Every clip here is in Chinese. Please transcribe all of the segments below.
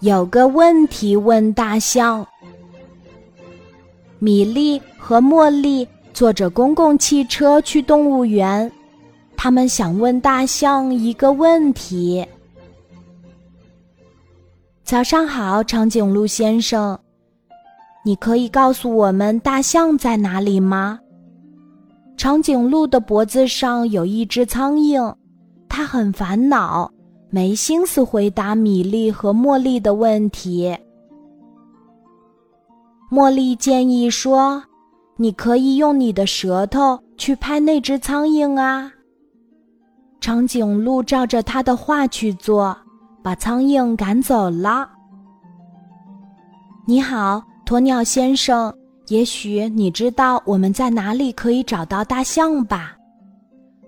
有个问题问大象。米莉和茉莉坐着公共汽车去动物园，他们想问大象一个问题。早上好，长颈鹿先生，你可以告诉我们大象在哪里吗？长颈鹿的脖子上有一只苍蝇，它很烦恼。没心思回答米莉和茉莉的问题。茉莉建议说：“你可以用你的舌头去拍那只苍蝇啊。”长颈鹿照着他的话去做，把苍蝇赶走了。你好，鸵鸟先生，也许你知道我们在哪里可以找到大象吧？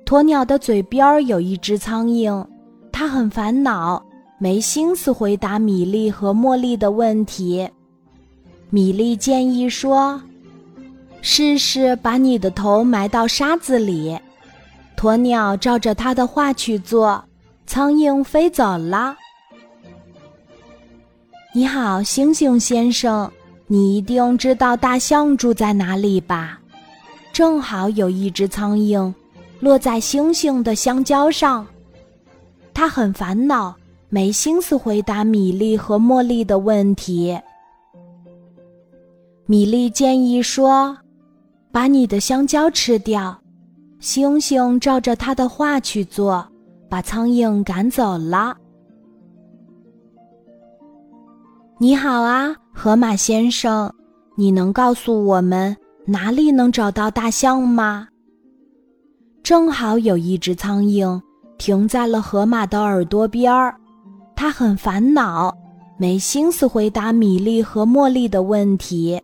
鸵鸟的嘴边有一只苍蝇。他很烦恼，没心思回答米莉和茉莉的问题。米莉建议说：“试试把你的头埋到沙子里。”鸵鸟照着他的话去做，苍蝇飞走了。你好，猩猩先生，你一定知道大象住在哪里吧？正好有一只苍蝇落在猩猩的香蕉上。他很烦恼，没心思回答米莉和茉莉的问题。米莉建议说：“把你的香蕉吃掉。”星星照着他的话去做，把苍蝇赶走了。你好啊，河马先生，你能告诉我们哪里能找到大象吗？正好有一只苍蝇。停在了河马的耳朵边儿，他很烦恼，没心思回答米莉和茉莉的问题。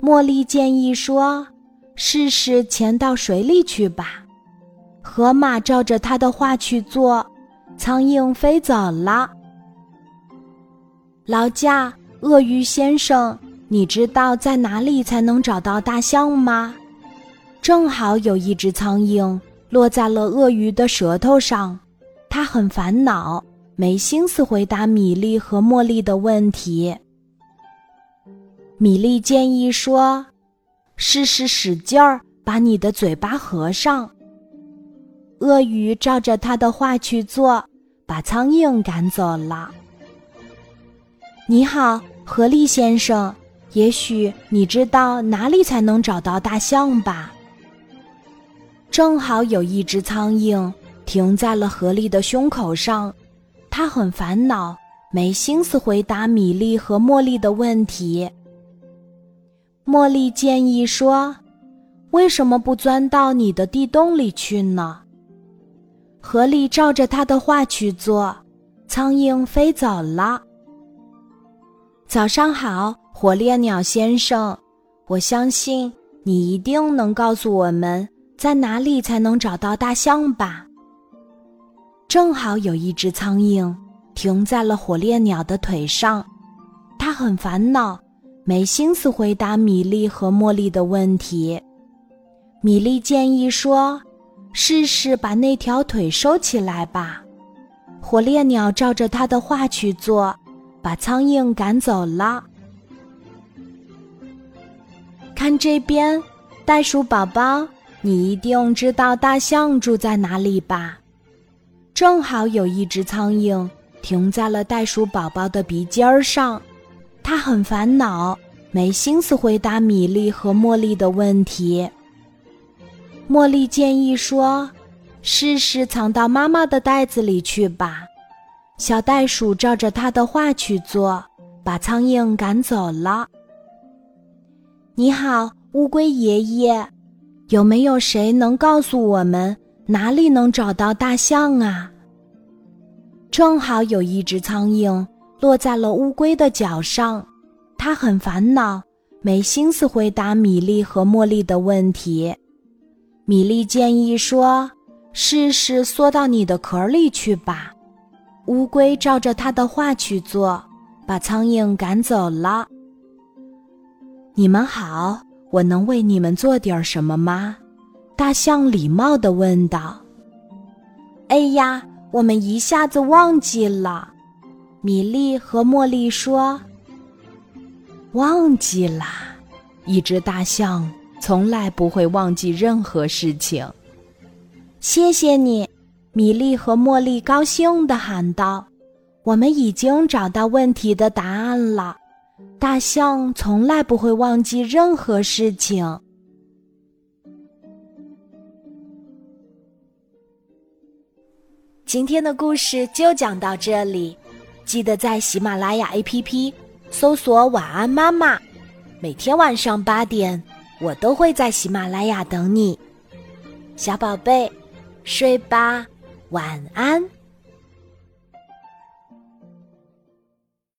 茉莉建议说：“试试潜到水里去吧。”河马照着他的话去做，苍蝇飞走了。劳驾，鳄鱼先生，你知道在哪里才能找到大象吗？正好有一只苍蝇。落在了鳄鱼的舌头上，他很烦恼，没心思回答米莉和茉莉的问题。米莉建议说：“试试使劲儿把你的嘴巴合上。”鳄鱼照着他的话去做，把苍蝇赶走了。你好，河狸先生，也许你知道哪里才能找到大象吧？正好有一只苍蝇停在了河狸的胸口上，他很烦恼，没心思回答米粒和茉莉的问题。茉莉建议说：“为什么不钻到你的地洞里去呢？”河狸照着他的话去做，苍蝇飞走了。早上好，火烈鸟先生，我相信你一定能告诉我们。在哪里才能找到大象吧？正好有一只苍蝇停在了火烈鸟的腿上，它很烦恼，没心思回答米莉和茉莉的问题。米莉建议说：“试试把那条腿收起来吧。”火烈鸟照着他的话去做，把苍蝇赶走了。看这边，袋鼠宝宝。你一定知道大象住在哪里吧？正好有一只苍蝇停在了袋鼠宝宝的鼻尖儿上，它很烦恼，没心思回答米莉和茉莉的问题。茉莉建议说：“试试藏到妈妈的袋子里去吧。”小袋鼠照着他的话去做，把苍蝇赶走了。你好，乌龟爷爷。有没有谁能告诉我们哪里能找到大象啊？正好有一只苍蝇落在了乌龟的脚上，它很烦恼，没心思回答米莉和茉莉的问题。米莉建议说：“试试缩到你的壳里去吧。”乌龟照着他的话去做，把苍蝇赶走了。你们好。我能为你们做点什么吗？大象礼貌地问道。“哎呀，我们一下子忘记了。”米莉和茉莉说：“忘记啦，一只大象从来不会忘记任何事情。”谢谢你，米莉和茉莉高兴地喊道：“我们已经找到问题的答案了。大象从来不会忘记任何事情。”今天的故事就讲到这里。记得在喜马拉雅 APP 搜索“晚安妈妈”，每天晚上八点，我都会在喜马拉雅等你，小宝贝，睡吧，晚安。